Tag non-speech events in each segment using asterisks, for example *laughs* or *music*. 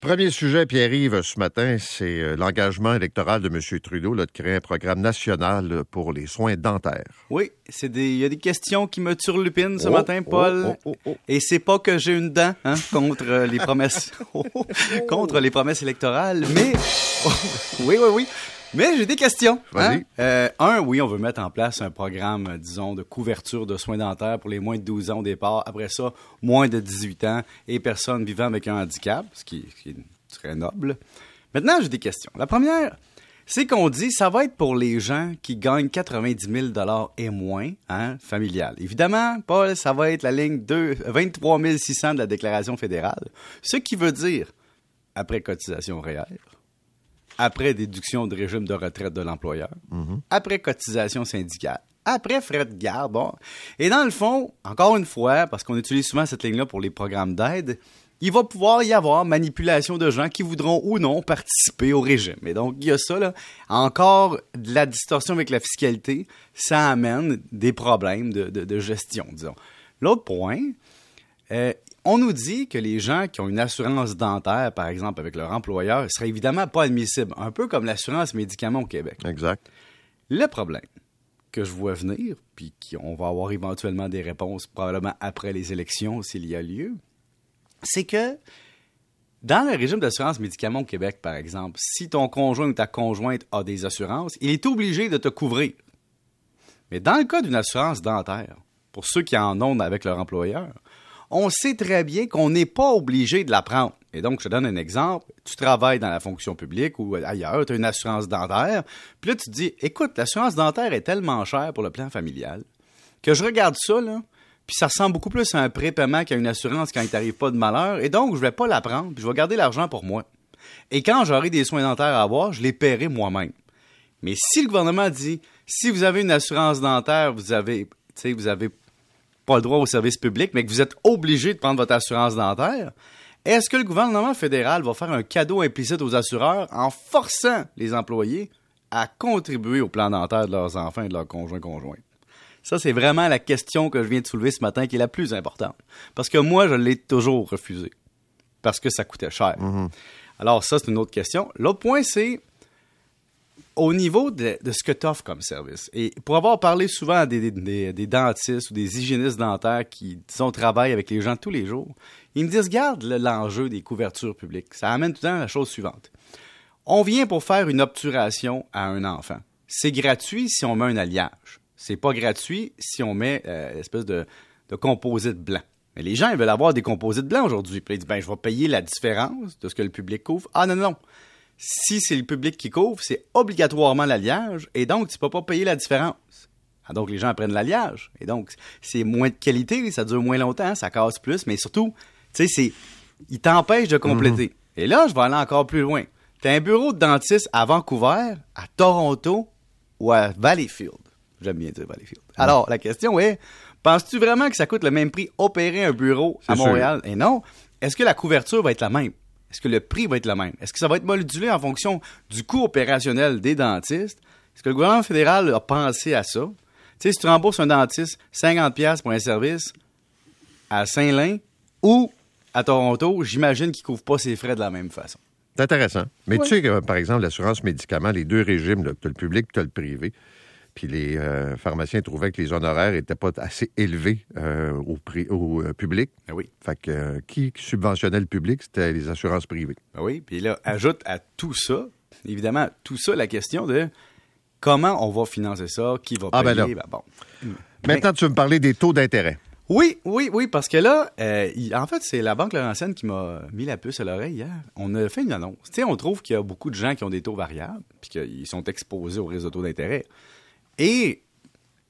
Premier sujet, Pierre-Yves, ce matin, c'est euh, l'engagement électoral de M. Trudeau là, de créer un programme national pour les soins dentaires. Oui, c'est des, il y a des questions qui me turlupinent ce Oh, matin, Paul. oh, oh, oh, oh. Et c'est pas que j'ai une dent hein, contre euh, les *laughs* promesses, contre les promesses électorales, mais *laughs* oui, oui, oui. Mais j'ai des questions. Vas-y. hein. Euh, un, oui, on veut mettre en place un programme, euh, disons, de couverture de soins dentaires pour les moins de 12 ans au départ. Après ça, moins de 18 ans et personnes vivant avec un handicap, ce qui, ce qui est très noble. Maintenant, j'ai des questions. La première, c'est qu'on dit ça va être pour les gens qui gagnent 90 000 et moins, hein, familial. Évidemment, Paul, ça va être la ligne 2, 23 600 de la déclaration fédérale, ce qui veut dire après cotisation réelle, après déduction de régime de retraite de l'employeur, après cotisation syndicale, après frais de garde. Bon. Et dans le fond, encore une fois, parce qu'on utilise souvent cette ligne-là pour les programmes d'aide, il va pouvoir y avoir manipulation de gens qui voudront ou non participer au régime. Et donc, il y a ça, là. Encore de la distorsion avec la fiscalité, ça amène des problèmes de, de- de gestion, disons. L'autre point, euh, on nous dit que les gens qui ont une assurance dentaire, par exemple, avec leur employeur, ne seraient évidemment pas admissibles, un peu comme l'assurance médicaments au Québec. Exact. Le problème que je vois venir, puis qu'on va avoir éventuellement des réponses probablement après les élections s'il y a lieu, c'est que dans le régime d'assurance médicaments au Québec, par exemple, si ton conjoint ou ta conjointe a des assurances, il est obligé de te couvrir. Mais dans le cas d'une assurance dentaire, pour ceux qui en ont avec leur employeur, on sait très bien qu'on n'est pas obligé de la prendre. Et donc, je te donne un exemple. Tu travailles dans la fonction publique ou ailleurs, tu as une assurance dentaire, puis là, tu te dis, écoute, l'assurance dentaire est tellement chère pour le plan familial que je regarde ça, puis ça ressemble beaucoup plus à un prépaiement qu'à une assurance quand il t'arrive pas de malheur, et donc, je vais pas la prendre, puis je vais garder l'argent pour moi. Et quand j'aurai des soins dentaires à avoir, je les paierai moi-même. Mais si le gouvernement dit, si vous avez une assurance dentaire, vous avez, vous avez pas le droit au service public, mais que vous êtes obligé de prendre votre assurance dentaire, est-ce que le gouvernement fédéral va faire un cadeau implicite aux assureurs en forçant les employés à contribuer au plan dentaire de leurs enfants et de leurs conjoints conjoints? Ça, c'est vraiment la question que je viens de soulever ce matin qui est la plus importante. Parce que moi, je l'ai toujours refusé. Parce que ça coûtait cher. Alors, ça, c'est une autre question. L'autre point, c'est au niveau de, ce que tu offres comme service. Et pour avoir parlé souvent à des, dentistes ou des hygiénistes dentaires qui, disons, travaillent avec les gens tous les jours, ils me disent, regarde le- l'enjeu des couvertures publiques. Ça amène tout le temps la chose suivante. On vient pour faire une obturation à un enfant. C'est gratuit si on met un alliage. C'est pas gratuit si on met euh, l'espèce de, de composite blanc. Mais les gens, ils veulent avoir des composites blancs aujourd'hui. Puis ils disent, ben, je vais payer la différence de ce que le public couvre. Ah non, non, non. Si c'est le public qui couvre, c'est obligatoirement l'alliage, et donc tu peux pas payer la différence. Ah, donc les gens prennent l'alliage, et donc c'est moins de qualité, ça dure moins longtemps, ça casse plus, mais surtout, tu sais, c'est, il t'empêche de compléter. Et là, je vais aller encore plus loin. T'as un bureau de dentiste à Vancouver, à Toronto ou à Valleyfield? J'aime bien dire Valleyfield. Alors, la question est, penses-tu vraiment que ça coûte le même prix opérer un bureau à sûr. Montréal? Et non. Est-ce que la couverture va être la même? Est-ce que le prix va être le même? Est-ce que ça va être modulé en fonction du coût opérationnel des dentistes? Est-ce que le gouvernement fédéral a pensé à ça? Tu sais, si tu rembourses un dentiste 50$ pour un service à Saint-Lin ou à Toronto, j'imagine qu'il ne couvre pas ses frais de la même façon. C'est intéressant. Mais Ouais. tu sais que, par exemple, l'assurance médicaments, les deux régimes, tu as le public tu as le privé. Puis les euh, pharmaciens trouvaient que les honoraires n'étaient pas assez élevés euh, au, pri- au euh, public. Ben oui. Fait que qui subventionnait le public? C'était les assurances privées. Ben oui. Puis là, ajoute à tout ça, évidemment, tout ça, la question de comment on va financer ça, qui va Ah, ben payer. là. Ben bon. Maintenant, tu veux me parler des taux d'intérêt. Oui, oui, oui, parce que là, euh, en fait, c'est la Banque Laurentienne qui m'a mis la puce à l'oreille hier. On a fait une annonce. Tu sais, on trouve qu'il y a beaucoup de gens qui ont des taux variables, puis qu'ils sont exposés au risque de taux d'intérêt. Et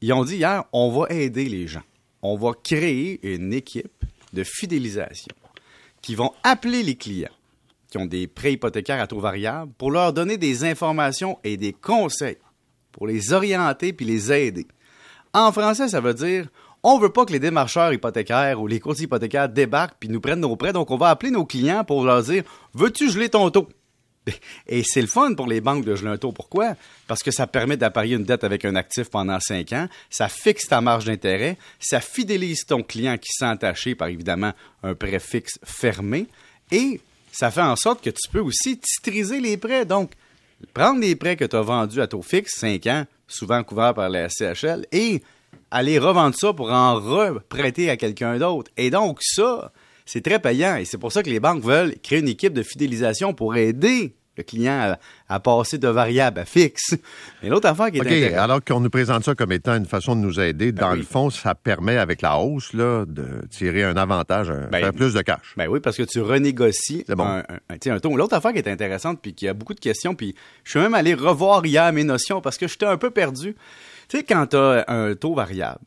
ils ont dit hier, on va aider les gens. On va créer une équipe de fidélisation qui vont appeler les clients qui ont des prêts hypothécaires à taux variable pour leur donner des informations et des conseils pour les orienter puis les aider. En français, ça veut dire on veut pas que les démarcheurs hypothécaires ou les courtiers hypothécaires débarquent puis nous prennent nos prêts, donc on va appeler nos clients pour leur dire veux-tu geler ton taux? *laughs* Et c'est le fun pour les banques de geler un taux. Pourquoi? Parce que ça permet d'apparier une dette avec un actif pendant cinq ans, ça fixe ta marge d'intérêt, ça fidélise ton client qui s'est entaché par évidemment un prêt fixe fermé et ça fait en sorte que tu peux aussi titriser les prêts. Donc, prendre les prêts que tu as vendus à taux fixe, 5 ans, souvent couverts par la CHL, et aller revendre ça pour en reprêter à quelqu'un d'autre. Et donc, ça, c'est très payant. Et c'est pour ça que les banques veulent créer une équipe de fidélisation pour aider le client à, passer de variable à fixe. Mais l'autre affaire qui est OK, alors qu'on nous présente ça comme étant une façon de nous aider, ben dans le fond, ça permet, avec la hausse, là, de tirer un avantage, ben, faire plus de cash. Ben oui, parce que tu renégocies un, un, taux. L'autre affaire qui est intéressante, puis qui a beaucoup de questions, puis je suis même allé revoir hier mes notions parce que j'étais un peu perdu. Tu sais, quand tu as un taux variable,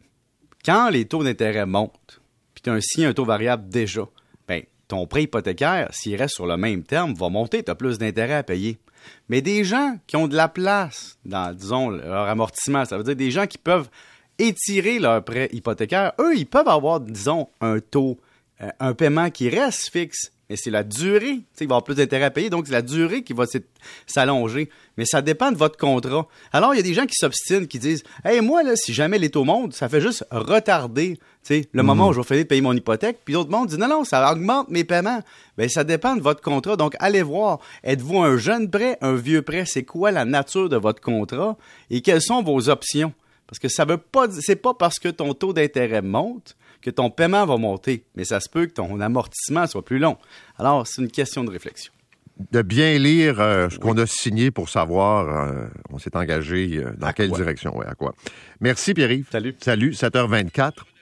quand les taux d'intérêt montent, tu as un, un taux variable déjà, ton prêt hypothécaire, s'il reste sur le même terme, va monter, tu as plus d'intérêt à payer. Mais des gens qui ont de la place dans, disons, leur amortissement, ça veut dire des gens qui peuvent étirer leur prêt hypothécaire, eux, ils peuvent avoir, disons, un taux, euh, un paiement qui reste fixe, mais c'est la durée, tu sais, il va avoir plus d'intérêt à payer, donc c'est la durée qui va s'allonger. Mais ça dépend de votre contrat. Alors, il y a des gens qui s'obstinent, qui disent Hey, moi, là, si jamais les taux montent, ça fait juste retarder le mhm. moment où je vais finir de payer mon hypothèque. Puis d'autres monde disent Non, non, ça augmente mes paiements. Bien, ça dépend de votre contrat. Donc, allez voir. Êtes-vous un jeune prêt, un vieux prêt? C'est quoi la nature de votre contrat? Et quelles sont vos options? Parce que ça veut pas, c'est pas parce que ton taux d'intérêt monte que ton paiement va monter, mais ça se peut que ton amortissement soit plus long. Alors, c'est une question de réflexion. De bien lire euh, ce qu'on a signé pour savoir, euh, on s'est engagé euh, dans quelle direction, ouais, à quoi. Merci Pierre-Yves. Salut. Salut, 7h24.